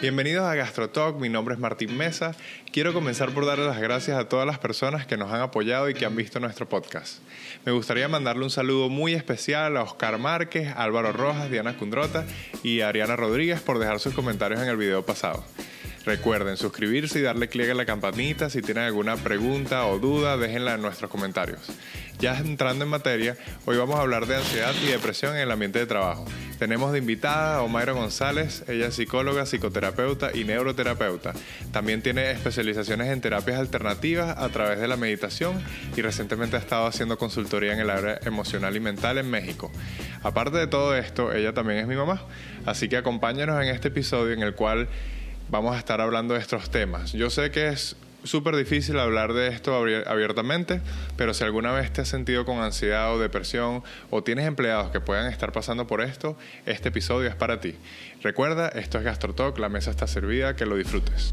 Bienvenidos a GastroTalk, mi nombre es Martín Mesa. Quiero comenzar por darle las gracias a todas las personas que nos han apoyado y que han visto nuestro podcast. Me gustaría mandarle un saludo muy especial a Oscar Márquez, Álvaro Rojas, Diana Cundrota y Ariana Rodríguez por dejar sus comentarios en el video pasado. Recuerden suscribirse y darle clic a la campanita. Si tienen alguna pregunta o duda, déjenla en nuestros comentarios. Ya entrando en materia, hoy vamos a hablar de ansiedad y depresión en el ambiente de trabajo. Tenemos de invitada a Omaira González, ella es psicóloga, psicoterapeuta y neuroterapeuta. También tiene especializaciones en terapias alternativas a través de la meditación y recientemente ha estado haciendo consultoría en el área emocional y mental en México. Aparte de todo esto, ella también es mi mamá, así que acompáñanos en este episodio en el cual vamos a estar hablando de estos temas. Yo sé que es súper difícil hablar de esto abiertamente, pero si alguna vez te has sentido con ansiedad o depresión o tienes empleados que puedan estar pasando por esto, este episodio es para ti. Recuerda, esto es GastroTalk, la mesa está servida, que lo disfrutes.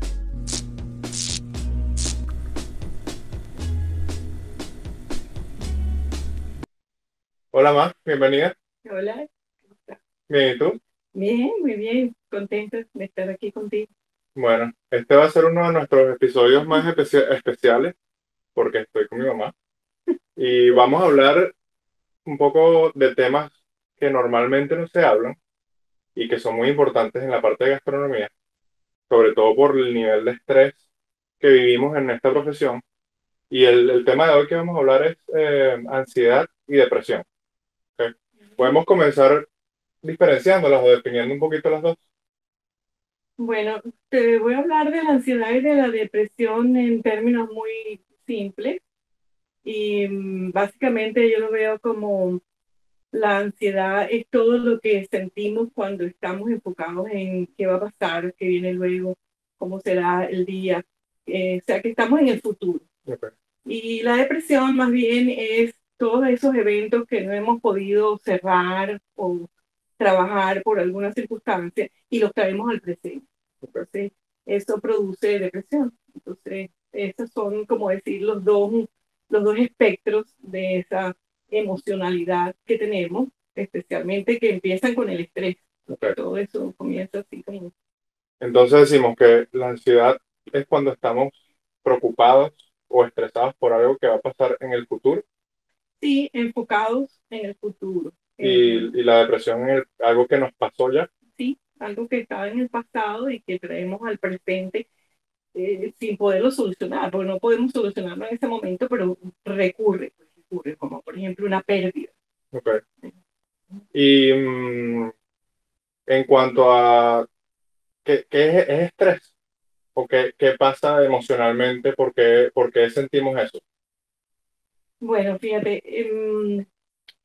Hola, Ma, bienvenida. Hola. Bien, ¿y tú? Bien, muy bien, contenta de estar aquí contigo. Bueno, este va a ser uno de nuestros episodios más especiales porque estoy con mi mamá y vamos a hablar un poco de temas que normalmente no se hablan y que son muy importantes en la parte de gastronomía, sobre todo por el nivel de estrés que vivimos en esta profesión. Y el, tema de hoy que vamos a hablar es eh, ansiedad y depresión. Podemos comenzar diferenciándolas o definiendo un poquito las dos. Bueno, te voy a hablar de la ansiedad y de la depresión en términos muy simples. Y mm, básicamente yo lo veo como la ansiedad es todo lo que sentimos cuando estamos enfocados en qué va a pasar, qué viene luego, cómo será el día. Eh, o sea, que estamos en el futuro. Y la depresión más bien es todos esos eventos que no hemos podido cerrar o trabajar por alguna circunstancia y los traemos al presente. Entonces, eso produce depresión. Entonces, esos son, como decir, los dos, los dos espectros de esa emocionalidad que tenemos, especialmente que empiezan con el estrés. Todo eso comienza así como... Entonces decimos que la ansiedad es cuando estamos preocupados o estresados por algo que va a pasar en el futuro. Sí, enfocados en el futuro. Y, y la depresión es algo que nos pasó ya. Sí, algo que estaba en el pasado y que traemos al presente eh, sin poderlo solucionar, porque no podemos solucionarlo en ese momento, pero recurre, pues, recurre como por ejemplo una pérdida. Ok. Y mm, en cuanto a qué, qué es, estrés o qué, qué, pasa emocionalmente, ¿Por qué, por qué sentimos eso. Bueno, fíjate, em,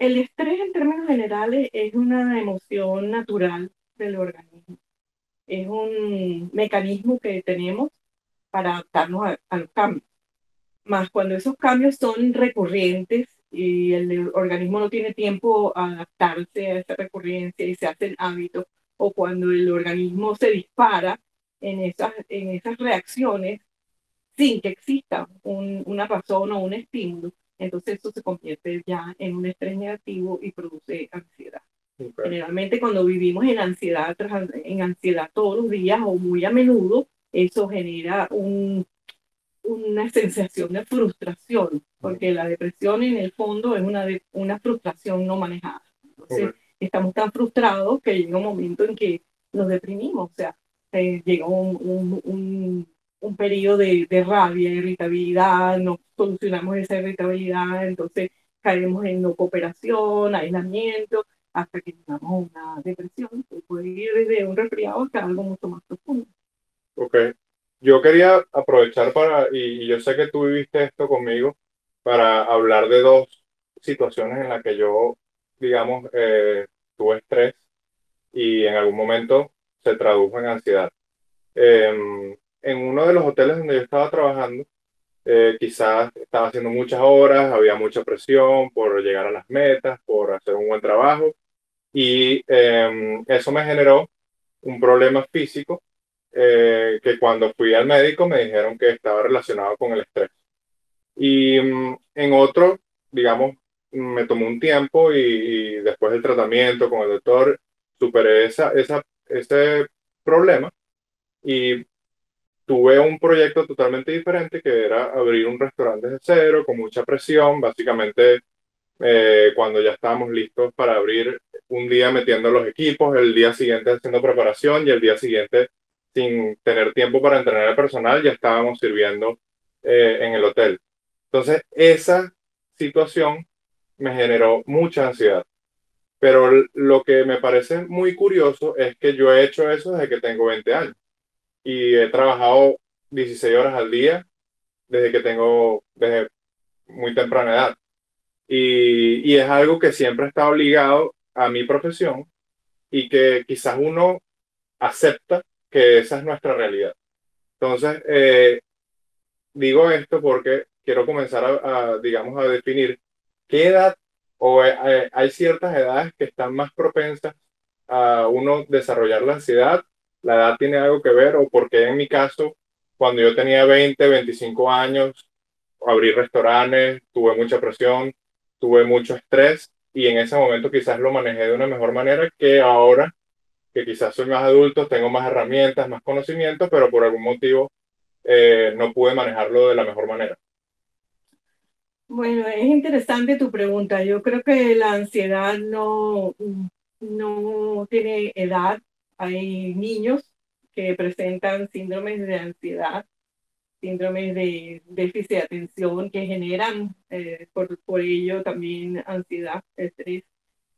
el estrés en términos generales es una emoción natural del organismo. Es un mecanismo que tenemos para adaptarnos a, los cambios. Más cuando esos cambios son recurrentes y el organismo no tiene tiempo a adaptarse a esa recurrencia y se hacen hábitos, o cuando el organismo se dispara en esas, en esas reacciones sin que exista una razón o un estímulo, entonces eso se convierte ya en un estrés negativo y produce ansiedad. Generalmente cuando vivimos en ansiedad, en ansiedad todos los días o muy a menudo, eso genera un, una sensación de frustración, porque la depresión en el fondo es una, una frustración no manejada. Entonces, estamos tan frustrados que llega un momento en que nos deprimimos, o sea, eh, llega un, un, un periodo de, de, rabia, irritabilidad, no solucionamos esa irritabilidad, entonces caemos en no cooperación, aislamiento, hasta que tengamos una depresión, que puede ir desde un resfriado hasta algo mucho más profundo. Ok. Yo quería aprovechar para, y, yo sé que tú viviste esto conmigo, para hablar de dos situaciones en las que yo, digamos, eh, tuve estrés y en algún momento se tradujo en ansiedad. Em, en uno de los hoteles donde yo estaba trabajando, eh, quizás estaba haciendo muchas horas, había mucha presión por llegar a las metas, por hacer un buen trabajo, y em, eso me generó un problema físico eh, que cuando fui al médico me dijeron que estaba relacionado con el estrés. Y mm, en otro, digamos, me tomó un tiempo y, después del tratamiento con el doctor superé esa, esa, ese problema y tuve un proyecto totalmente diferente que era abrir un restaurante de cero con mucha presión, básicamente eh, cuando ya estábamos listos para abrir un día metiendo los equipos, el día siguiente haciendo preparación y el día siguiente sin tener tiempo para entrenar al personal ya estábamos sirviendo eh, en el hotel. Entonces esa situación me generó mucha ansiedad. Pero lo que me parece muy curioso es que yo he hecho eso desde que tengo 20 años y he trabajado 16 horas al día desde que tengo, desde muy temprana edad. Y, y es algo que siempre está obligado a mi profesión y que quizás uno acepta que esa es nuestra realidad. Entonces, eh, digo esto porque quiero comenzar a, digamos, a definir qué edad o eh, hay ciertas edades que están más propensas a uno desarrollar la ansiedad. La edad tiene algo que ver o porque en mi caso, cuando yo tenía 20, 25 años, abrí restaurantes, tuve mucha presión, tuve mucho estrés y en ese momento quizás lo manejé de una mejor manera que ahora que quizás soy más adulto, tengo más herramientas, más conocimientos, pero por algún motivo eh, no pude manejarlo de la mejor manera. Bueno, es interesante tu pregunta. Yo creo que la ansiedad no, no tiene edad. Hay niños que presentan síndromes de ansiedad, síndromes de déficit de atención que generan eh, por, por ello también ansiedad, estrés.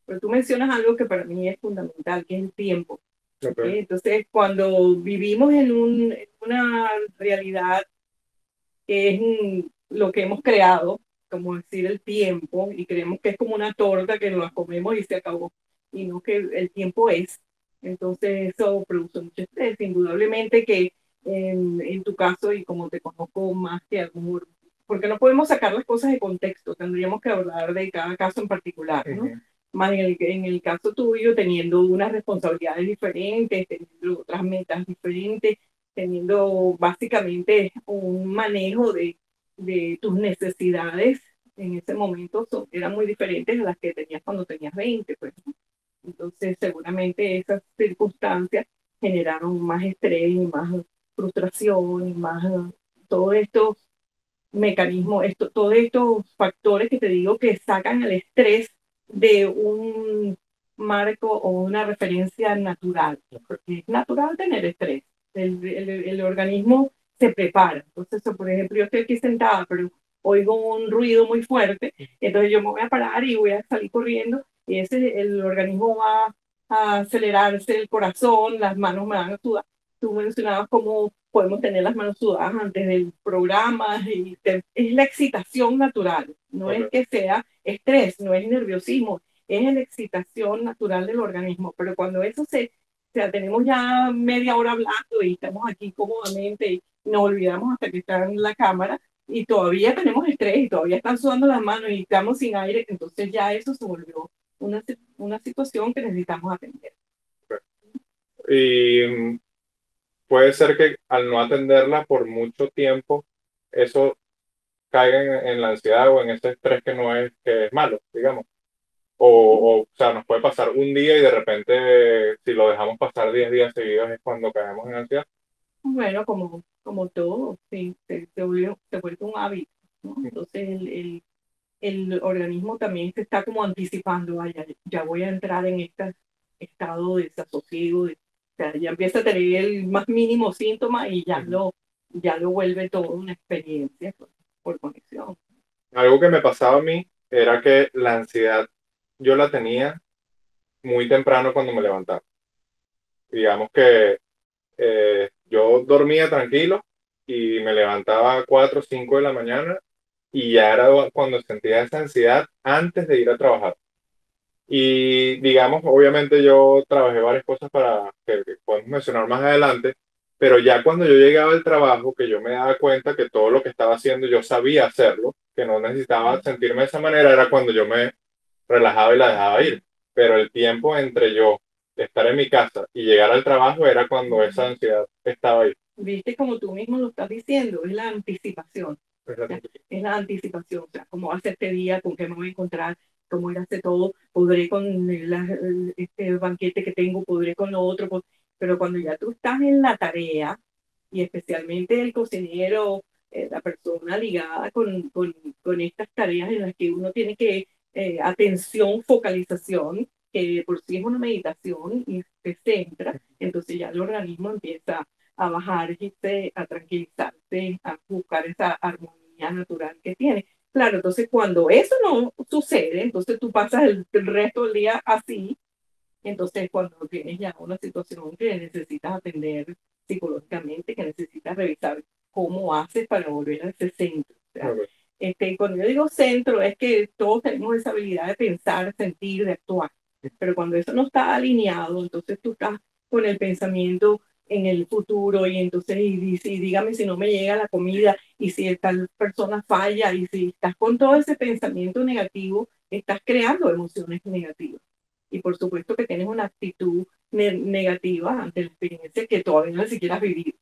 Pero tú mencionas algo que para mí es fundamental, que es el tiempo. Entonces, cuando vivimos en, un, en una realidad que es lo que hemos creado, como decir el tiempo, y creemos que es como una torta que nos la comemos y se acabó, y no que el tiempo es. Entonces, eso produce mucho estrés. Indudablemente que en, en tu caso, y como te conozco más que amor, porque no podemos sacar las cosas de contexto, tendríamos que hablar de cada caso en particular, ¿no? más en el, en el caso tuyo, teniendo unas responsabilidades diferentes, teniendo otras metas diferentes, teniendo básicamente un manejo de, de tus necesidades en ese momento son, eran muy diferentes a las que tenías cuando tenías 20, pues. Entonces, seguramente esas circunstancias generaron más estrés y más frustración y más todos estos mecanismos, esto, todos estos factores que te digo que sacan el estrés de un marco o una referencia natural. Es natural tener estrés. El, el, organismo se prepara. Entonces, por ejemplo, yo estoy aquí sentada, pero oigo un ruido muy fuerte, entonces yo me voy a parar y voy a salir corriendo ese, el organismo va a acelerarse, el corazón, las manos me van a sudar. Tú mencionabas cómo podemos tener las manos sudadas antes del programa y es la excitación natural, no es que sea estrés, no es nerviosismo, es la excitación natural del organismo, pero cuando eso se, o sea, tenemos ya media hora hablando y estamos aquí cómodamente y nos olvidamos hasta que está en la cámara y todavía tenemos estrés y todavía están sudando las manos y estamos sin aire, entonces ya eso se volvió una, una situación que necesitamos atender. Y mm, puede ser que al no atenderla por mucho tiempo, eso caiga en, la ansiedad o en ese estrés que no es, que es malo, digamos. O, o, sea, nos puede pasar un día y de repente, si lo dejamos pasar 10 días seguidos, es cuando caemos en ansiedad. Bueno, como, como todo, sí, se, se, vuelve, se vuelve un hábito, ¿no? Entonces el, el, el, organismo también se está como anticipando, vaya, ya voy a entrar en este estado de desasosiego, de ya empieza a tener el más mínimo síntoma y ya lo, ya lo vuelve todo una experiencia por, conexión. Algo que me pasaba a mí era que la ansiedad yo la tenía muy temprano cuando me levantaba. Digamos que eh, yo dormía tranquilo y me levantaba a 4 o 5 de la mañana y ya era cuando sentía esa ansiedad antes de ir a trabajar. Y digamos, obviamente yo trabajé varias cosas para que, podemos mencionar más adelante, pero ya cuando yo llegaba al trabajo, que yo me daba cuenta que todo lo que estaba haciendo yo sabía hacerlo, que no necesitaba sentirme de esa manera, era cuando yo me relajaba y la dejaba ir. Pero el tiempo entre yo estar en mi casa y llegar al trabajo era cuando esa ansiedad estaba ahí. Viste como tú mismo lo estás diciendo, es la anticipación. Es la anticipación, o sea, cómo va a ser este día, con qué me voy a encontrar, cómo ir a hacer todo, podré con este banquete que tengo, podré con lo otro. Pero cuando ya tú estás en la tarea, y especialmente el cocinero, eh, la persona ligada con, con, con, estas tareas en las que uno tiene que eh, atención, focalización, que por sí es una meditación y se centra, entonces ya el organismo empieza a bajar, a tranquilizarse, a buscar esa armonía natural que tiene. Claro, entonces cuando eso no sucede, entonces tú pasas el, resto del día así, entonces cuando tienes ya una situación que necesitas atender psicológicamente, que necesitas revisar cómo haces para volver a ese centro. este, cuando yo digo centro es que todos tenemos esa habilidad de pensar, sentir, de actuar, pero cuando eso no está alineado, entonces tú estás con el pensamiento en el futuro y entonces y, y, dígame si no me llega la comida y si tal persona falla y si estás con todo ese pensamiento negativo, estás creando emociones negativas. Y por supuesto que tienes una actitud negativa ante la experiencia que todavía no siquiera has vivido.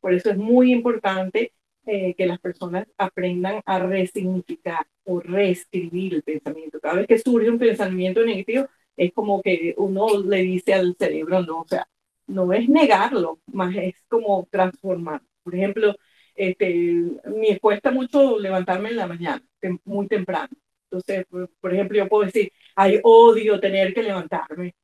por eso es muy importante eh, que las personas aprendan a resignificar o reescribir el pensamiento. Cada vez que surge un pensamiento negativo, es como que uno le dice al cerebro, no, o sea, no es negarlo, más es como transformar. Por ejemplo, este, me cuesta mucho levantarme en la mañana, muy temprano. Entonces, por, ejemplo, yo puedo decir, hay odio tener que levantarme.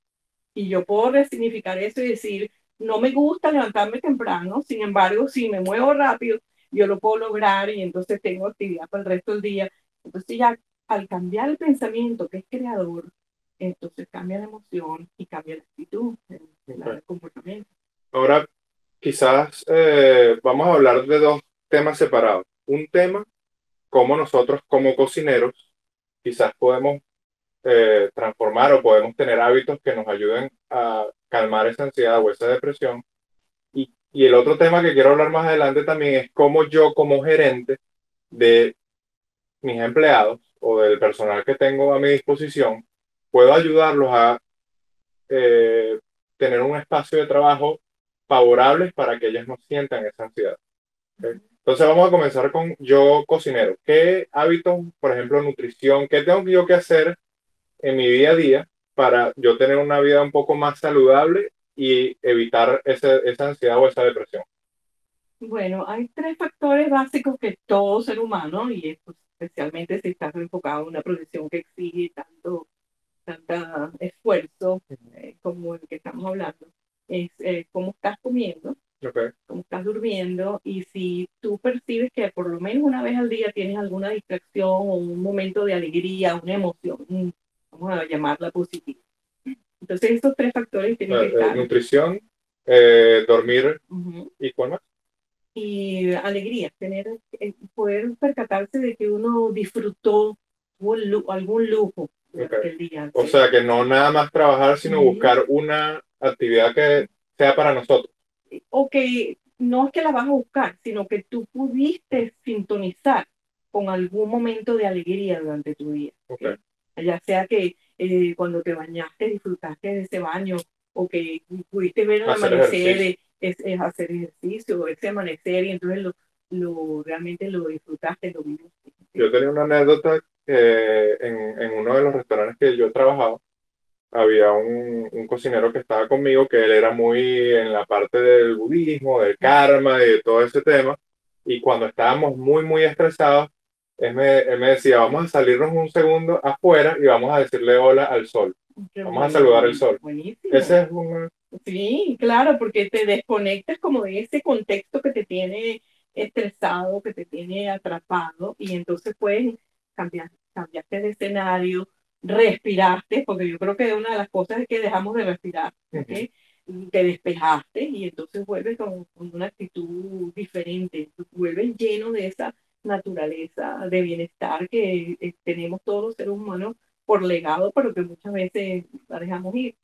Y yo puedo resignificar eso y decir, no me gusta levantarme temprano, sin embargo, si me muevo rápido, yo lo puedo lograr y entonces tengo actividad para el resto del día. Entonces ya al cambiar el pensamiento, que es creador, entonces cambia la emoción y cambia la actitud, el, comportamiento. Ahora, quizás eh, vamos a hablar de dos temas separados. Un tema, cómo nosotros como cocineros quizás podemos eh, transformar o podemos tener hábitos que nos ayuden a calmar esa ansiedad o esa depresión. Y, y el otro tema que quiero hablar más adelante también es cómo yo como gerente de mis empleados o del personal que tengo a mi disposición puedo ayudarlos a eh, tener un espacio de trabajo favorable para que ellas no sientan esa ansiedad. Entonces vamos a comenzar con yo cocinero. ¿Qué hábitos, por ejemplo, nutrición, qué tengo yo que hacer en mi día a día para yo tener una vida un poco más saludable y evitar ese, esa ansiedad o esa depresión? Bueno, hay tres factores básicos que todo ser humano, y especialmente si estás enfocado en una profesión que exige tanto tanta esfuerzo eh, como el que estamos hablando, es eh, cómo estás comiendo, cómo estás durmiendo y si tú percibes que por lo menos una vez al día tienes alguna distracción o un momento de alegría, una emoción, vamos a llamarla positiva. Entonces esos tres factores tienen que eh, estar. Nutrición, dormir y cuál más? Y alegría, tener, poder percatarse de que uno disfrutó algún lujo, o sea, que no nada más trabajar, sino buscar una actividad que sea para nosotros. O que no es que la vas a buscar, sino que tú pudiste sintonizar con algún momento de alegría durante tu día. Ya sea que eh, cuando te bañaste disfrutaste de ese baño o que pudiste ver el amanecer, es, hacer ejercicio, ese amanecer y entonces lo, lo realmente lo disfrutaste, lo viviste. Yo tenía una anécdota que en, en, uno de los restaurantes que yo he trabajado, había un, un, cocinero que estaba conmigo, que él era muy en la parte del budismo, del karma y de todo ese tema. Y cuando estábamos muy, muy estresados, él me, él me decía, vamos a salirnos un segundo afuera y vamos a decirle hola al sol. vamos a saludar al sol. Ese es un... Sí, claro, porque te desconectas como de ese contexto que te tiene estresado, que te tiene atrapado y entonces puedes cambiaste, cambiaste de escenario, respiraste, porque yo creo que una de las cosas es que dejamos de respirar, te despejaste y entonces vuelves con, una actitud diferente, vuelves lleno de esa naturaleza de bienestar que eh, tenemos todos los seres humanos por legado, pero que muchas veces la dejamos ir.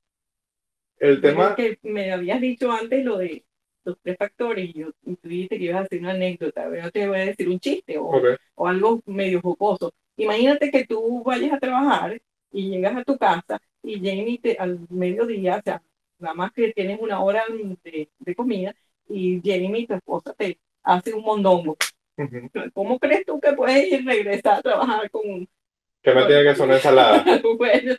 El tema que me habías dicho antes lo de los tres factores y yo tú dijiste que ibas a hacer una anécdota, pero te voy a decir un chiste o, o algo medio jocoso. Imagínate que tú vayas a trabajar y llegas a tu casa y Jamie te, al mediodía, o sea, nada más que tienes una hora de, de comida y Jamie, tu esposa, te hace un mondongo. ¿Cómo crees tú que puedes ir regresar a trabajar con, ¿Qué me tiene que ser una ensalada? bueno,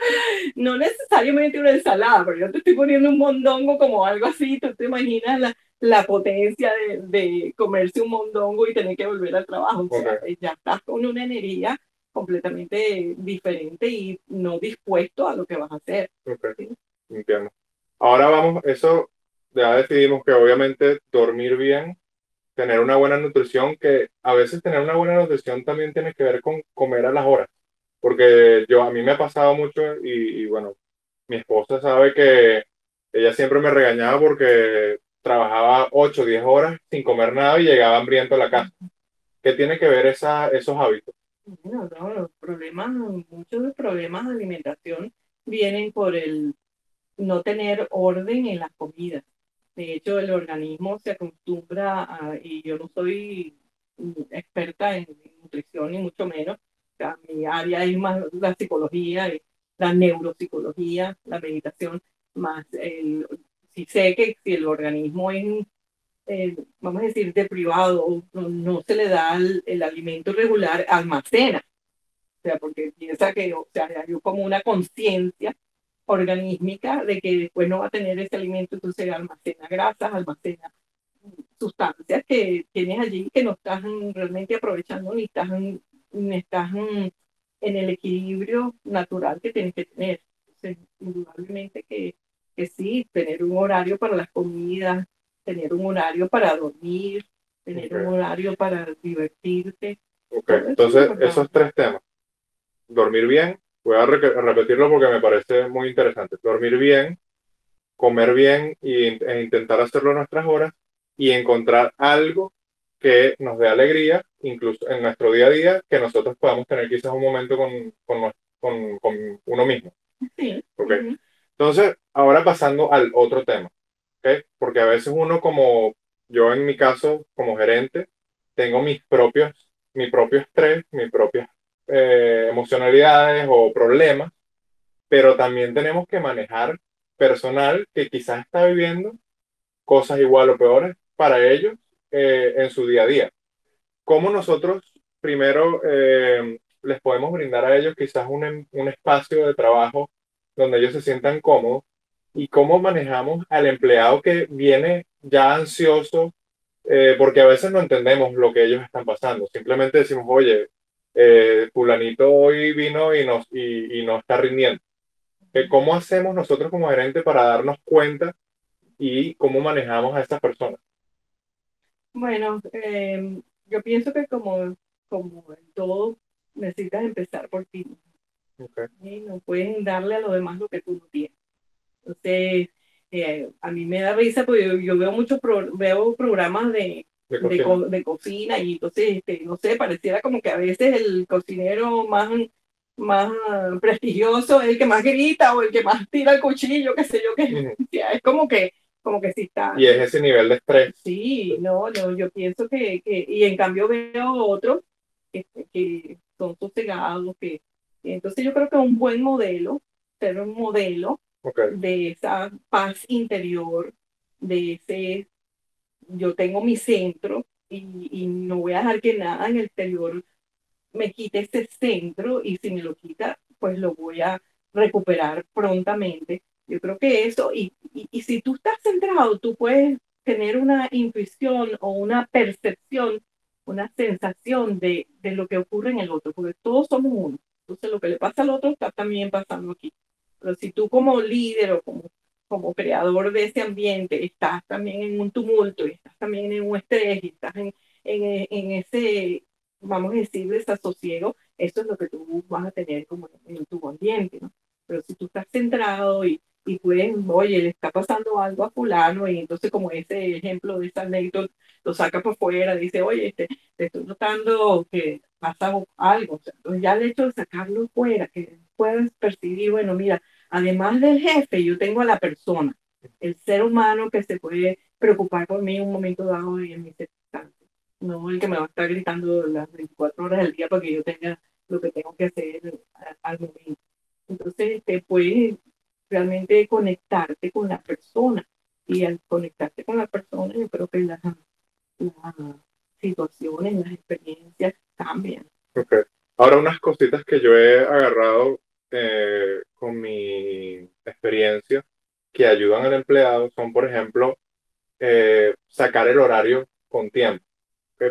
no necesariamente una ensalada, pero yo te estoy poniendo un mondongo como algo así, tú te imaginas la, la potencia de, de, comerse un mondongo y tener que volver al trabajo. O sea, ya estás con una energía completamente diferente y no dispuesto a lo que vas a hacer. Entiendo. Ahora vamos, eso ya decidimos que obviamente dormir bien, tener una buena nutrición, que a veces tener una buena nutrición también tiene que ver con comer a las horas, porque yo a mí me ha pasado mucho y, bueno, mi esposa sabe que ella siempre me regañaba porque trabajaba 8 o 10 horas sin comer nada y llegaba hambriento a la casa. ¿Qué tiene que ver esa, esos hábitos? Bueno, los problemas, muchos de los problemas de alimentación vienen por el no tener orden en las comidas. De hecho, el organismo se acostumbra a, y yo no soy experta en nutrición ni mucho menos, mi área es más la psicología, la neuropsicología, la meditación, más el, si sé que si el organismo es, eh, vamos a decir, deprivado, no, no se le da el, alimento regular, almacena. O sea, porque piensa que, o sea, hay como una conciencia organísmica de que después no va a tener ese alimento, entonces almacena grasas, almacena sustancias que tienes allí que no estás realmente aprovechando ni estás, ni estás en el equilibrio natural que tienes que tener. Entonces, indudablemente que, que sí, tener un horario para las comidas, tener un horario para dormir, tener un horario para divertirte. Ok, entonces esos tres temas, dormir bien, Voy a repetirlo porque me parece muy interesante. Dormir bien, comer bien y, e intentar hacerlo a nuestras horas y encontrar algo que nos dé alegría, incluso en nuestro día a día, que nosotros podamos tener quizás un momento con, con, con, uno mismo. Sí. Okay. Entonces, ahora pasando al otro tema, ¿okay? porque a veces uno como, yo en mi caso, como gerente, tengo mis propios, mi propio estrés, mis propias eh, emocionalidades o problemas, pero también tenemos que manejar personal que quizás está viviendo cosas igual o peores para ellos eh, en su día a día. ¿Cómo nosotros primero eh, les podemos brindar a ellos quizás un, un espacio de trabajo donde ellos se sientan cómodos y cómo manejamos al empleado que viene ya ansioso, porque a veces no entendemos lo que ellos están pasando. Simplemente decimos, oye, eh, fulanito hoy vino y, nos, y, y no está rindiendo. Eh, ¿Cómo hacemos nosotros como gerente para darnos cuenta y cómo manejamos a estas personas? Bueno, em, yo pienso que como, como en todo, necesitas empezar por ti. Y no pueden darle a los demás lo que tú no tienes. Entonces, eh, a mí me da risa porque yo, veo muchos veo programas de, de cocina. y entonces, este, no sé, pareciera como que a veces el cocinero más, más prestigioso es el que más grita o el que más tira el cuchillo, qué sé yo, que es como que como que sí está. Y es ese nivel de estrés. Sí, no, no, yo pienso que, que y en cambio veo otros que, que son sosegados, que, entonces yo creo que un buen modelo, ser un modelo de esa paz interior, de ese yo tengo mi centro y, y, no voy a dejar que nada en el exterior me quite ese centro y si me lo quita, pues lo voy a recuperar prontamente. Yo creo que eso, y, y, y si tú estás centrado, tú puedes tener una intuición o una percepción, una sensación de, de lo que ocurre en el otro, porque todos somos uno. Entonces lo que le pasa al otro está también pasando aquí. Pero si tú como líder o como como creador de ese ambiente, estás también en un tumulto, y estás también en un estrés, y estás en, en, en ese, vamos a decir, desasosiego, eso es lo que tú vas a tener como en tu ambiente, ¿no? Pero si tú estás centrado y, y puedes, oye, le está pasando algo a fulano, y entonces como ese ejemplo de esa anécdota, lo saca por fuera, dice, oye, este, te estoy notando que pasa algo, o sea, ya el hecho de sacarlo fuera, que puedas percibir, bueno, mira, además del jefe, yo tengo a la persona, el ser humano que se puede preocupar por mí en un momento dado y en mis circunstancias. No el que me va a estar gritando las 24 horas del día para que yo tenga lo que tengo que hacer al momento. Entonces, te puedes realmente conectarte con la persona. Y al conectarte con la persona, yo creo que las, las situaciones, las experiencias cambian. Okay. Ahora, unas cositas que yo he agarrado eh, con mi experiencia que ayudan al empleado son, por ejemplo, eh, sacar el horario con tiempo,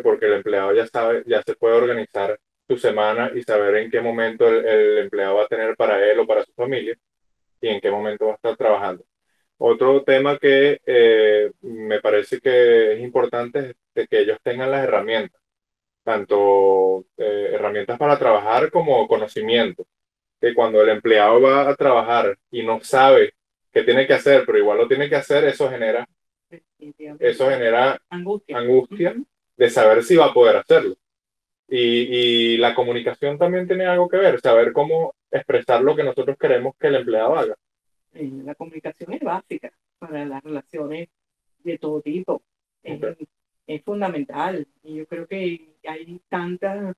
porque el empleado ya sabe, ya se puede organizar su semana y saber en qué momento el, empleado va a tener para él o para su familia y en qué momento va a estar trabajando. Otro tema que eh, me parece que es importante es que ellos tengan las herramientas, tanto eh, herramientas para trabajar como conocimiento. Que cuando el empleado va a trabajar y no sabe qué tiene que hacer, pero igual lo tiene que hacer, eso genera, eso genera angustia, angustia de saber si va a poder hacerlo. Y, y, la comunicación también tiene algo que ver, saber cómo expresar lo que nosotros queremos que el empleado haga. La comunicación es básica para las relaciones de todo tipo. Es, es, fundamental. Y yo creo que hay tantos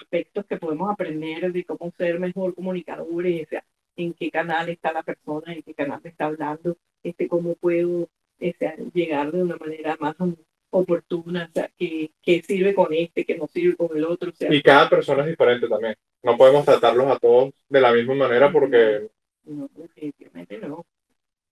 aspectos que podemos aprender de cómo ser mejor comunicadores, en qué canal está la persona, en qué canal está hablando, este, cómo puedo este, llegar de una manera más oportuna, o sea, que, que, sirve con este, que no sirve con el otro. sea, y cada persona es diferente también. No podemos tratarlos a todos de la misma manera porque... No, definitivamente no.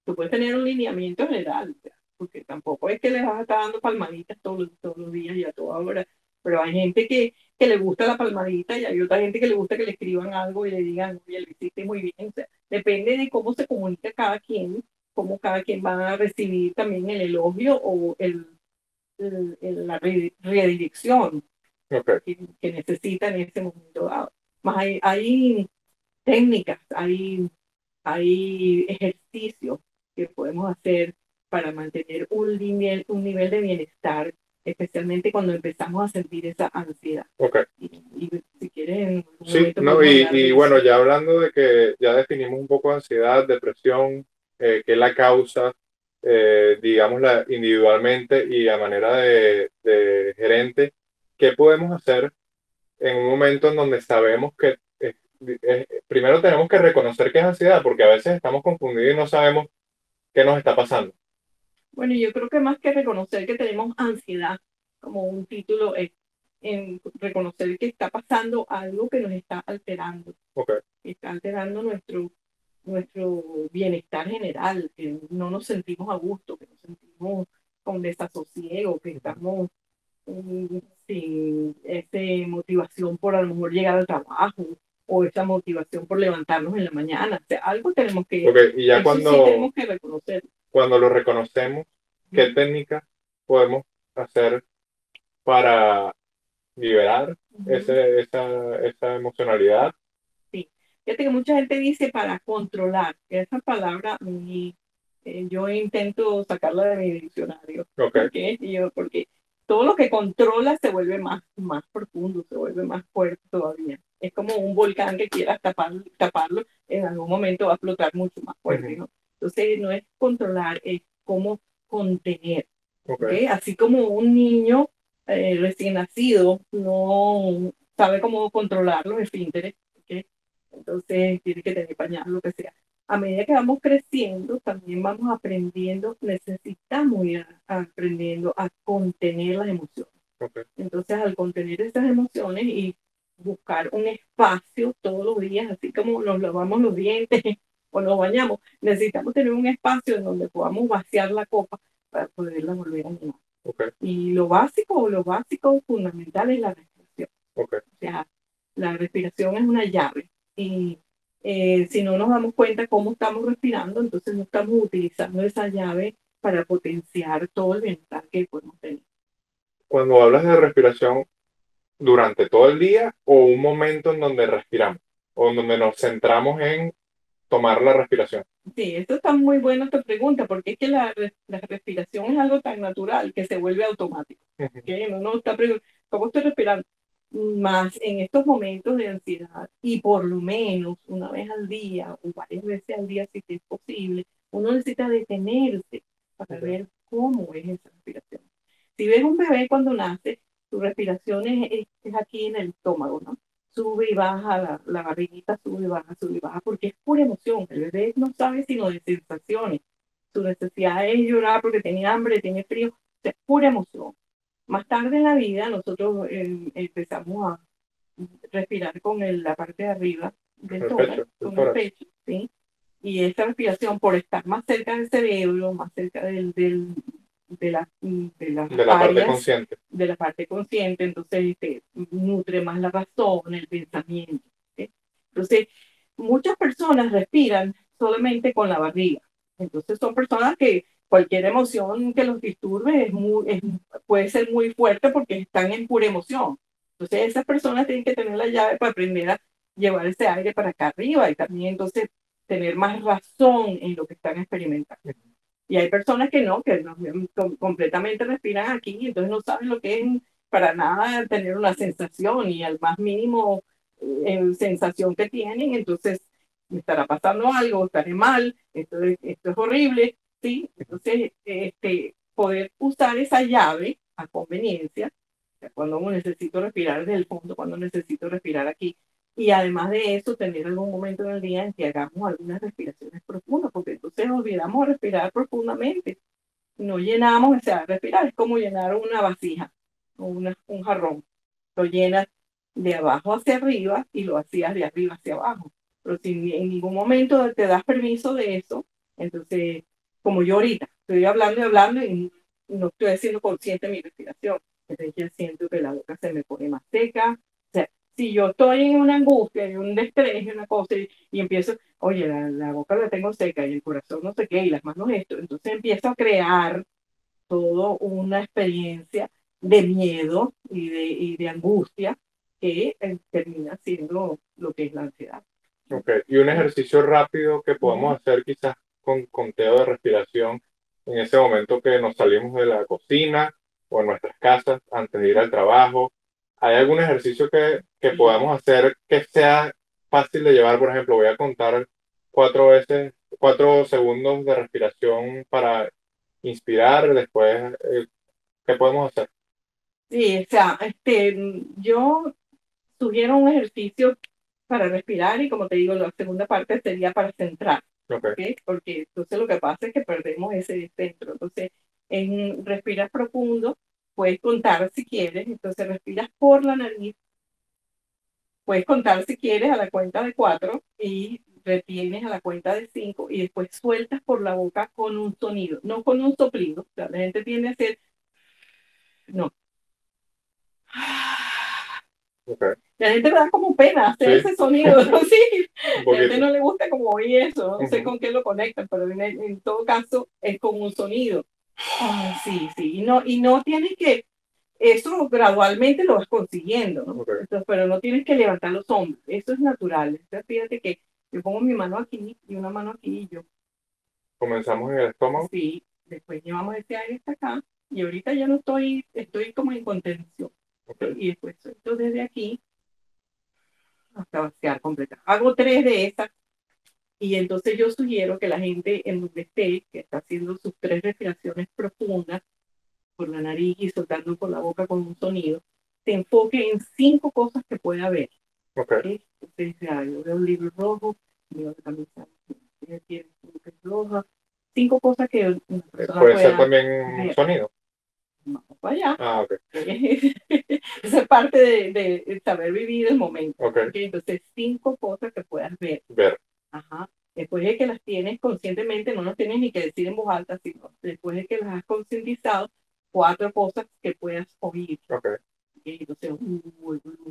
Tú puedes tener un lineamiento general, porque tampoco es que le vas a estar dando palmaditas todos, todos los días y a toda hora, pero hay gente que, que le gusta la palmadita y hay otra gente que le gusta que le escriban algo y le digan, oye, lo hiciste muy bien. O sea, depende de cómo se comunica cada quien, cómo cada quien va a recibir también el elogio o el, la redirección que, necesita en ese momento dado. Más hay, hay técnicas, hay, hay ejercicios que podemos hacer para mantener un nivel, un nivel de bienestar, especialmente cuando empezamos a sentir esa ansiedad. Y, si quieren... Sí, no, y, y bueno, ya hablando de que ya definimos un poco ansiedad, depresión, eh, qué la causa, eh, digámosla individualmente y a manera de, gerente, ¿qué podemos hacer en un momento en donde sabemos que primero tenemos que reconocer que es ansiedad, porque a veces estamos confundidos y no sabemos qué nos está pasando? Bueno, yo creo que más que reconocer que tenemos ansiedad, como un título, es en reconocer que está pasando algo que nos está alterando. Okay. Está alterando nuestro nuestro bienestar general, que no nos sentimos a gusto, que nos sentimos con desasosiego, que estamos mm, sin esa motivación por a lo mejor llegar al trabajo o esa motivación por levantarnos en la mañana. O sea, algo tenemos que, y ya cuando, tenemos que reconocer. Cuando lo reconocemos, ¿qué técnica podemos hacer para liberar ese, esa, esa emocionalidad Fíjate que mucha gente dice para controlar. Esa palabra eh, yo intento sacarla de mi diccionario. Okay. Yo, porque todo lo que controla se vuelve más, más profundo, se vuelve más fuerte todavía. Es como un volcán que quieras tapar, taparlo, en algún momento va a explotar mucho más fuerte. ¿no? Entonces no es controlar, es como contener. Okay. Así como un niño eh, recién nacido no sabe cómo controlar los esfínteres, entonces tiene que tener pañal, lo que sea. A medida que vamos creciendo, también vamos aprendiendo, necesitamos ir aprendiendo a contener las emociones. Entonces, al contener esas emociones y buscar un espacio todos los días, así como nos lavamos los dientes o nos bañamos, necesitamos tener un espacio en donde podamos vaciar la copa para poderla volver a llenar. Y lo básico, lo básico fundamental es la respiración. O sea, la respiración es una llave y eh, si no nos damos cuenta cómo estamos respirando, entonces no estamos utilizando esa llave para potenciar todo el bienestar que podemos tener. Cuando hablas de respiración, durante todo el día o un momento en donde respiramos o en donde nos centramos en tomar la respiración? Sí, esto está muy bueno esta pregunta, porque es que la, la respiración es algo tan natural que se vuelve automático. ¿okay? Uno está ¿cómo estoy respirando? más en estos momentos de ansiedad y por lo menos una vez al día o varias veces al día si es posible, uno necesita detenerse para ver cómo es esa respiración. Si ves un bebé cuando nace, su respiración es, es aquí en el estómago, ¿no? Sube y baja, la, la, barriguita sube y baja, sube y baja, porque es pura emoción. El bebé no sabe sino de sensaciones. Su necesidad es llorar porque tiene hambre, tiene frío, es pura emoción. Más tarde en la vida nosotros em, empezamos a respirar con la parte de arriba del tórax, con el pecho, ¿sí? Y esa respiración, por estar más cerca del cerebro, más cerca del, del de la, de, la parte consciente. De la parte consciente, entonces este, nutre más la razón, el pensamiento. Entonces, muchas personas respiran solamente con la barriga. Entonces, son personas que cualquier emoción que los disturbe es muy, puede ser muy fuerte porque están en pura emoción. Entonces, esas personas tienen que tener la llave para aprender a llevar ese aire para acá arriba y también entonces tener más razón en lo que están experimentando. Y hay personas que no, que completamente respiran aquí entonces no saben lo que es para nada tener una sensación y al más mínimo eh, sensación que tienen, entonces me estará pasando algo, estaré mal, esto es, esto es horrible, ¿sí? Entonces, este, poder usar esa llave a conveniencia, cuando necesito respirar desde el fondo, cuando necesito respirar aquí, y además de eso, tener algún momento en el día en que hagamos algunas respiraciones profundas, porque entonces olvidamos respirar profundamente. No llenamos, o sea, respirar es como llenar una vasija o una, un jarrón. Lo llenas de abajo hacia arriba y lo hacías de arriba hacia abajo. Pero si en ningún momento te das permiso de eso, entonces, como yo ahorita, estoy hablando y hablando y no estoy haciendo consciente mi respiración. Entonces ya siento que la boca se me pone más seca, si yo estoy en una angustia, en un estrés, en una cosa, y, empiezo, oye, la, boca la tengo seca y el corazón no sé qué, y las manos esto, entonces empiezo a crear toda una experiencia de miedo y de, y de angustia que eh, termina siendo lo que es la ansiedad. Ok, y un ejercicio rápido que podamos hacer quizás con conteo de respiración en ese momento que nos salimos de la cocina o en nuestras casas antes de ir al trabajo ¿Hay algún ejercicio que, que podamos hacer que sea fácil de llevar? Por ejemplo, voy a contar cuatro veces, cuatro segundos de respiración para inspirar, después, eh, ¿qué podemos hacer? Sí, o sea, este, yo sugiero un ejercicio para respirar y como te digo, la segunda parte sería para centrar. Okay. Porque entonces lo que pasa es que perdemos ese centro. Entonces, en respirar profundo, Puedes contar si quieres, entonces respiras por la nariz. Puedes contar si quieres a la cuenta de cuatro y retienes a la cuenta de cinco y después sueltas por la boca con un sonido, no con un soplido. la gente tiende a hacer, no. La gente me da como pena hacer ese sonido, ¿no? Sí, a la gente no le gusta como oír eso, no sé con qué lo conectan, pero en, en, todo caso es con un sonido. Sí, sí, y no, y no tienes que, eso gradualmente lo vas consiguiendo, ¿no? pero no tienes que levantar los hombros, eso es natural. Entonces, fíjate que yo pongo mi mano aquí y una mano aquí y yo. Comenzamos en el estómago. Sí, después llevamos este aire hasta acá y ahorita ya no estoy, estoy como en contención. Y después suelto desde aquí hasta vaciar completa. Hago tres de estas y entonces yo sugiero que la gente en donde esté, que está haciendo sus tres respiraciones profundas por la nariz y soltando por la boca con un sonido, se enfoque en cinco cosas que pueda ver. Okay. Entonces, yo veo un libro rojo, veo camisa roja, cinco cosas que puede ser también un sonido. Vamos para allá. Ah, okay. Esa es parte de, de, saber vivir el momento. Okay. Entonces, cinco cosas que puedas ver. Ver. Ajá. Después de que las tienes conscientemente, no las tienes ni que decir en voz alta, sino después de que las has concientizado, cuatro cosas que puedas oír. Okay. Entonces,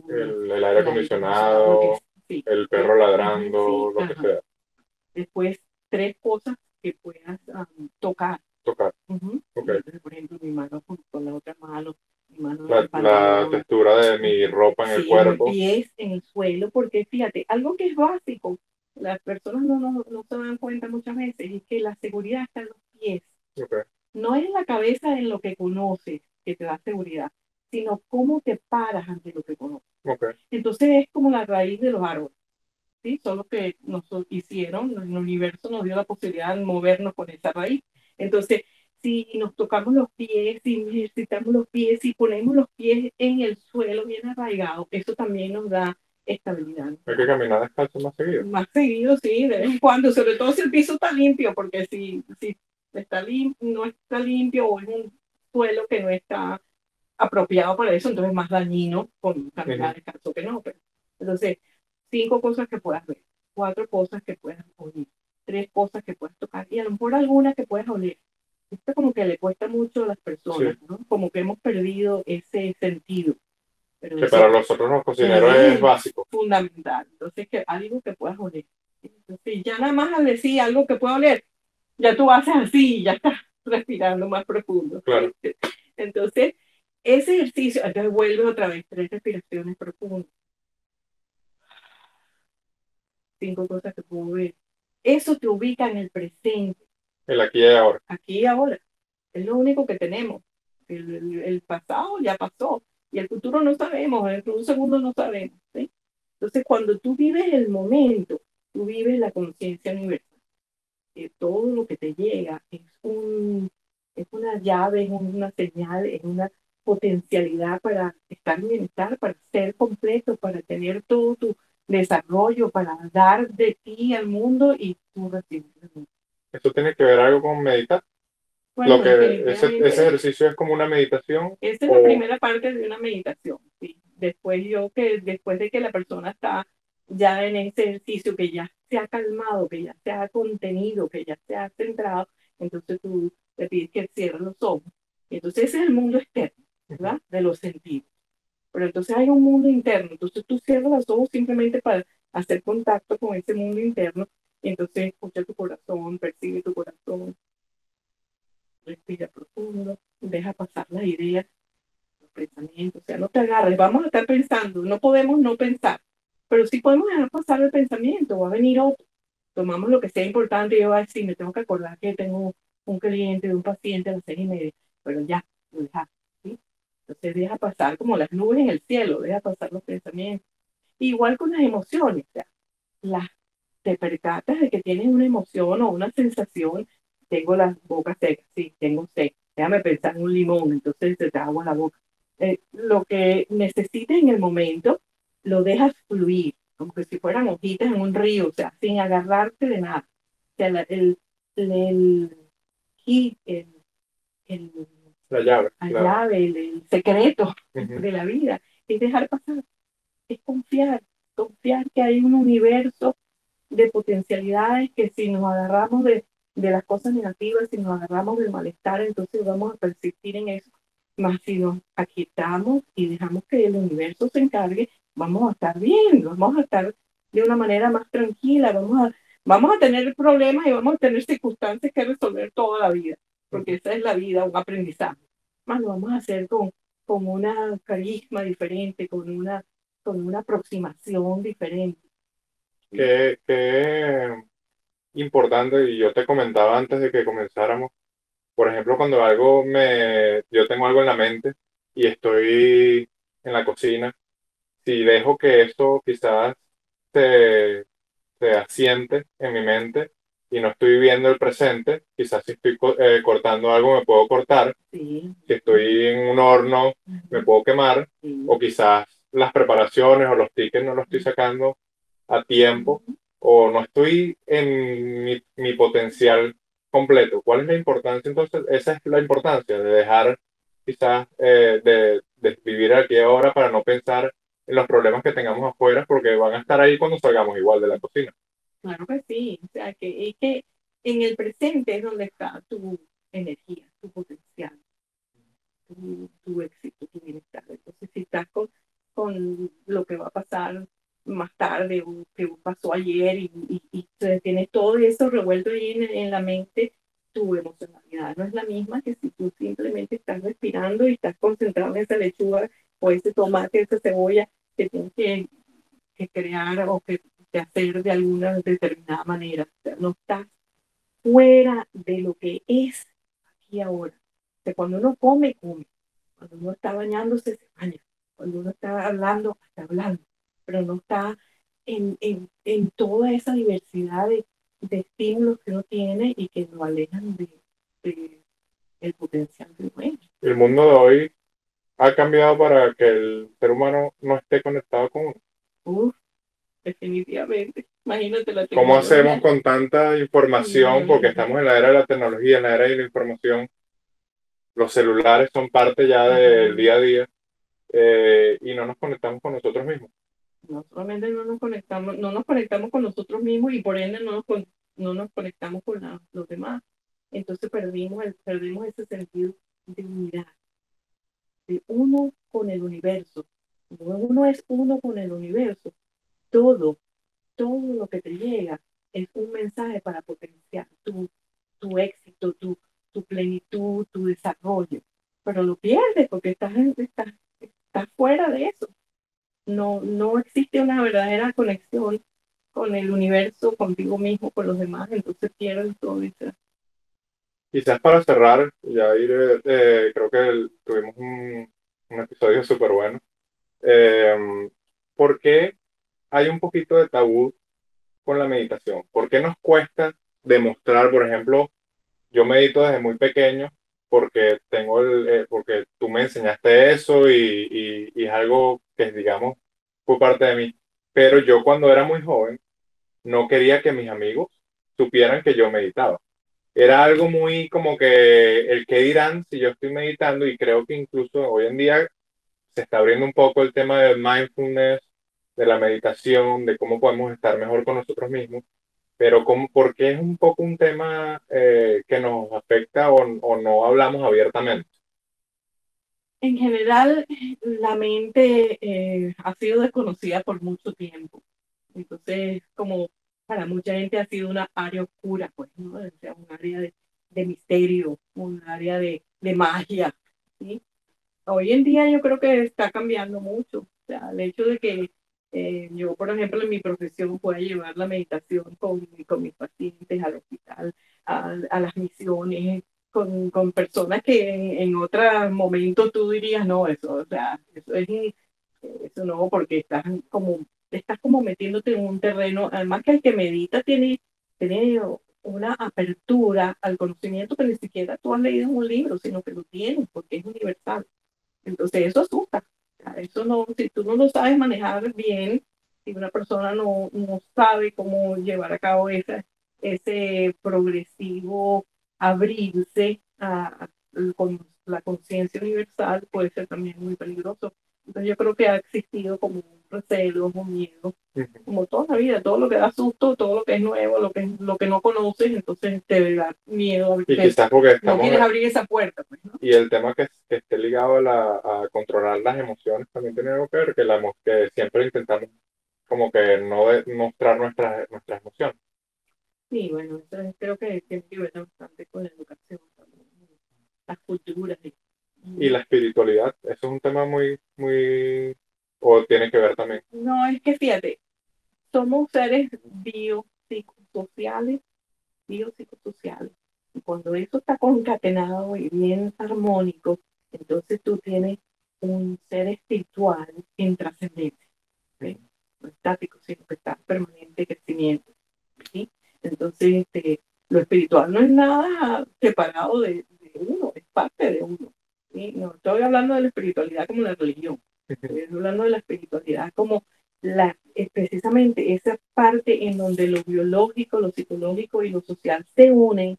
el, aire acondicionado, el perro ladrando, lo que sea. Después, tres cosas que puedas tocar. Tocar. por ejemplo, mi mano con, la otra mano. Mi mano la, la textura de mi ropa en el cuerpo. Pies en el suelo, porque fíjate, algo que es básico, las personas no, no, no, se dan cuenta muchas veces, es que la seguridad está en los pies. No es la cabeza en lo que conoces que te da seguridad, sino cómo te paras ante lo que conoces. Entonces es como la raíz de los árboles. ¿sí? Son los que nos hicieron, el universo nos dio la posibilidad de movernos con esa raíz. Entonces, si nos tocamos los pies, si ejercitamos los pies, si ponemos los pies en el suelo bien arraigado, eso también nos da estabilidad. Hay que caminar descalzo más seguido. Más seguido, sí, de vez en cuando, sobre todo si el piso está limpio, porque si, si está no está limpio o es un suelo que no está apropiado para eso, entonces es más dañino con caminar descalzo que no. Pero, entonces, cinco cosas que puedas ver, cuatro cosas que puedas oír, tres cosas que puedas tocar y a lo mejor alguna que puedas oler. Esto como que le cuesta mucho a las personas, ¿no? Como que hemos perdido ese sentido. Pero que para nosotros los cocineros es, básico. Fundamental. Entonces, que algo que puedas oler. Entonces, ya nada más al decir algo que pueda oler, ya tú haces así y ya estás respirando más profundo. Claro. Entonces, ese ejercicio, entonces vuelve otra vez, tres respiraciones profundas. Cinco cosas que puedo ver. Eso te ubica en el presente. El aquí y ahora. Aquí y ahora. Es lo único que tenemos. El, el, pasado ya pasó. Y el futuro no sabemos. Dentro de un segundo no sabemos. ¿sí? Entonces, cuando tú vives el momento, tú vives la conciencia universal. Que todo lo que te llega es, un, es una llave, es una señal, es una potencialidad para estar en bienestar, para ser completo, para tener todo tu desarrollo, para dar de ti al mundo y tú recibes el mundo. ¿Esto tiene que ver algo con meditar? Lo que ese, ese, ejercicio es como una meditación. Esa es la primera parte de una meditación. ¿sí? Después yo que después de que la persona está ya en ese ejercicio, que ya se ha calmado, que ya se ha contenido, que ya se ha centrado, entonces tú te pides que cierre los ojos. Y entonces ese es el mundo externo. ¿verdad? De los sentidos. Pero entonces hay un mundo interno, entonces tú cierras los ojos simplemente para hacer contacto con ese mundo interno y entonces escucha tu corazón, percibe tu corazón, respira profundo, deja pasar las ideas, los pensamientos, o sea, no te agarres, vamos a estar pensando, no podemos no pensar, pero sí podemos dejar pasar el pensamiento, va a venir otro, tomamos lo que sea importante yo voy a decir, me tengo que acordar que tengo un cliente, un paciente a las seis y media, pero ya, lo dejaste entonces deja pasar como las nubes en el cielo, deja pasar los pensamientos. Igual con las emociones, las, te percatas de que tienes una emoción o una sensación, tengo la boca seca, sí, tengo sed, déjame pensar en un limón, entonces te agua la boca. Eh, lo que necesites en el momento, lo dejas fluir, como que si fueran hojitas en un río, o sea, sin agarrarte de nada. O sea, el, el, el, el la llave. el, secreto de la vida. Es dejar pasar, es confiar, confiar que hay un universo de potencialidades que si nos agarramos de, de las cosas negativas, si nos agarramos del malestar, entonces vamos a persistir en eso. Más si nos aquietamos y dejamos que el universo se encargue, vamos a estar bien, vamos a estar de una manera más tranquila, vamos a, vamos a tener problemas y vamos a tener circunstancias que resolver toda la vida porque esa es la vida, un aprendizaje. Más lo vamos a hacer con, con una carisma diferente, con una, con una aproximación diferente. Qué, qué importante, y yo te comentaba antes de que comenzáramos, por ejemplo, cuando algo me, yo tengo algo en la mente y estoy en la cocina, si dejo que esto quizás se, se asiente en mi mente, y no estoy viviendo el presente, quizás si estoy eh, cortando algo me puedo cortar, si estoy en un horno me puedo quemar, o quizás las preparaciones o los tickets no los estoy sacando a tiempo, o no estoy en mi, mi, potencial completo. ¿Cuál es la importancia? Entonces, esa es la importancia de dejar quizás eh, de, de vivir aquí ahora para no pensar en los problemas que tengamos afuera, porque van a estar ahí cuando salgamos igual de la cocina. Claro que sí, o sea, que es que en el presente es donde está tu energía, tu potencial, tu, éxito, tu bienestar. Entonces, si estás con, con, lo que va a pasar más tarde o que pasó ayer y, y, tienes todo eso revuelto ahí en, la mente, tu emocionalidad no es la misma que si tú simplemente estás respirando y estás concentrado en esa lechuga o ese tomate, esa cebolla que tienes que, que crear o que de hacer de alguna determinada manera. O sea, no estás fuera de lo que es aquí ahora. O sea, cuando uno come, come. Cuando uno está bañándose, se baña. Cuando uno está hablando, está hablando. Pero no está en, en, en toda esa diversidad de, de, estímulos que uno tiene y que lo alejan de, de el potencial de uno El mundo de hoy ha cambiado para que el ser humano no esté conectado con uno. Uf, definitivamente. Imagínate la ¿Cómo hacemos con tanta información? Porque estamos en la era de la tecnología, en la era de la información. los celulares son parte ya del día a día eh, y no nos conectamos con nosotros mismos. No no nos conectamos, no nos conectamos con nosotros mismos y por ende no nos, no nos conectamos con los demás. Entonces perdimos, el, perdimos ese sentido de unidad, de uno con el universo. uno es uno con el universo, todo, todo lo que te llega es un mensaje para potenciar tu, tu éxito, tu, tu plenitud, tu desarrollo. Pero lo pierdes porque estás, estás, estás fuera de eso. No, no existe una verdadera conexión con el universo, contigo mismo, con los demás, entonces pierdes todo eso. Quizás para cerrar, ya ir, eh, creo que tuvimos un, un episodio súper bueno. Eh, ¿Por qué hay un poquito de tabú con la meditación? ¿Por qué nos cuesta demostrar, por ejemplo, yo medito desde muy pequeño porque tengo el, eh, porque tú me enseñaste eso y, y, es algo que, digamos, fue parte de mí. Pero yo cuando era muy joven, no quería que mis amigos supieran que yo meditaba. Era algo muy como que el que dirán si yo estoy meditando y creo que incluso hoy en día se está abriendo un poco el tema del mindfulness, de la meditación, de cómo podemos estar mejor con nosotros mismos, pero como, porque es un poco un tema eh, que nos afecta o no hablamos abiertamente. En general, la mente eh, ha sido desconocida por mucho tiempo. Entonces, como para mucha gente ha sido una área oscura, pues, ¿no? O sea, un área de, de misterio, un área de, de magia. Hoy en día yo creo que está cambiando mucho. O sea, el hecho de que eh, yo, por ejemplo, en mi profesión pueda llevar la meditación con, con mis pacientes al hospital, a, a las misiones, con, con, personas que en, en otro momento tú dirías, no, eso, o sea, eso es, eso no, porque estás como, estás como metiéndote en un terreno, además que el que medita tiene, tiene una apertura al conocimiento que ni siquiera tú has leído en un libro, sino que lo tienes, porque es universal. Entonces eso asusta. Eso no, si tú no lo sabes manejar bien, si una persona no, no sabe cómo llevar a cabo ese, ese progresivo abrirse a, con la conciencia universal, puede ser también muy peligroso. Entonces yo creo que ha existido como un recelo, un miedo, como toda la vida, todo lo que da susto, todo lo que es nuevo, lo que, lo que no conoces, entonces te da miedo. Y quizás porque no quieres abrir esa puerta. Pues, Y el tema que, esté ligado a, la, a, controlar las emociones también tiene algo que ver, que, la, que siempre intentamos como que no mostrar nuestras, nuestras emociones. Sí, bueno, eso creo que tiene que ver bastante con la educación, las culturas. Y, y la espiritualidad, eso es un tema muy, muy, o tiene que ver también. No, es que fíjate, somos seres biopsicosociales, biopsicosociales. Y cuando eso está concatenado y bien armónico, entonces tú tienes un ser espiritual en trascendencia. No estático, sino que está en permanente crecimiento. ¿sí? Entonces, este, lo espiritual no es nada separado de, de uno, es parte de uno. No estoy hablando de la espiritualidad como la religión, estoy hablando de la espiritualidad como la, precisamente esa parte en donde lo biológico, lo psicológico y lo social se unen.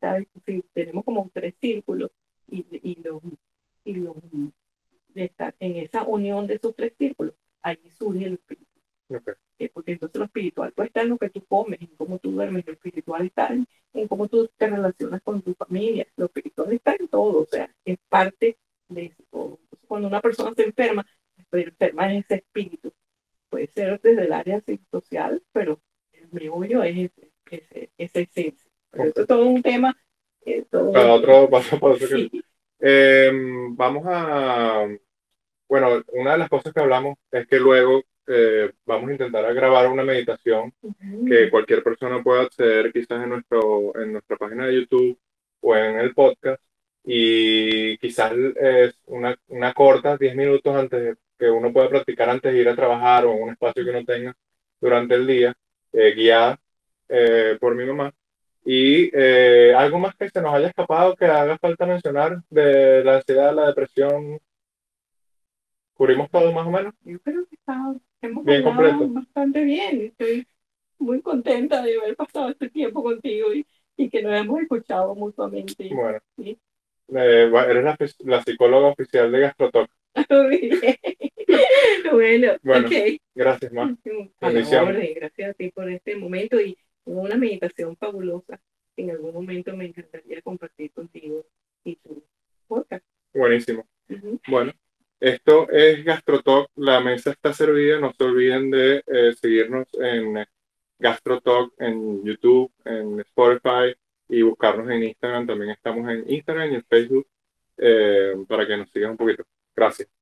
¿sabes? tenemos como tres círculos y, y, lo, y lo, en esa unión de esos tres círculos, ahí surge el espíritu. Eh, porque entonces lo espiritual pues, está en lo que tú comes, en cómo tú duermes, lo espiritual está en, cómo tú te relacionas con tu familia, lo espiritual está en todo, o sea, es parte de eso. cuando una persona se enferma, se enferma en ese espíritu. Puede ser desde el área social, pero el meollo es ese, esa esencia. Pero eso es todo un tema. Eh, Cada otro paso paso. Em, vamos a. Bueno, una de las cosas que hablamos es que luego eh, vamos a intentar grabar una meditación que cualquier persona pueda acceder quizás en, nuestro, en nuestra página de YouTube o en el podcast y quizás es una, una corta, 10 minutos antes que uno pueda practicar antes de ir a trabajar o en un espacio que uno tenga durante el día, eh, guiada eh, por mi mamá. Y algo más que se nos haya escapado que haga falta mencionar de la ansiedad, la depresión, ¿Cubrimos todo más o menos? Yo creo que está, hemos bien completo. bastante bien. Estoy muy contenta de haber pasado este tiempo contigo y, y que nos hemos escuchado mutuamente. Bueno. Eh, eres la, la, psicóloga oficial de GastroTalk. bueno, bueno okay. gracias, Ma. gracias a ti por este momento y una meditación fabulosa. En algún momento me encantaría compartir contigo y tu podcast. Buenísimo. Bueno, esto es GastroTalk. La mesa está servida. No se olviden de eh, seguirnos en GastroTalk en YouTube, en Spotify y buscarnos en Instagram. También estamos en Instagram y en Facebook eh, para que nos sigan un poquito. Gracias.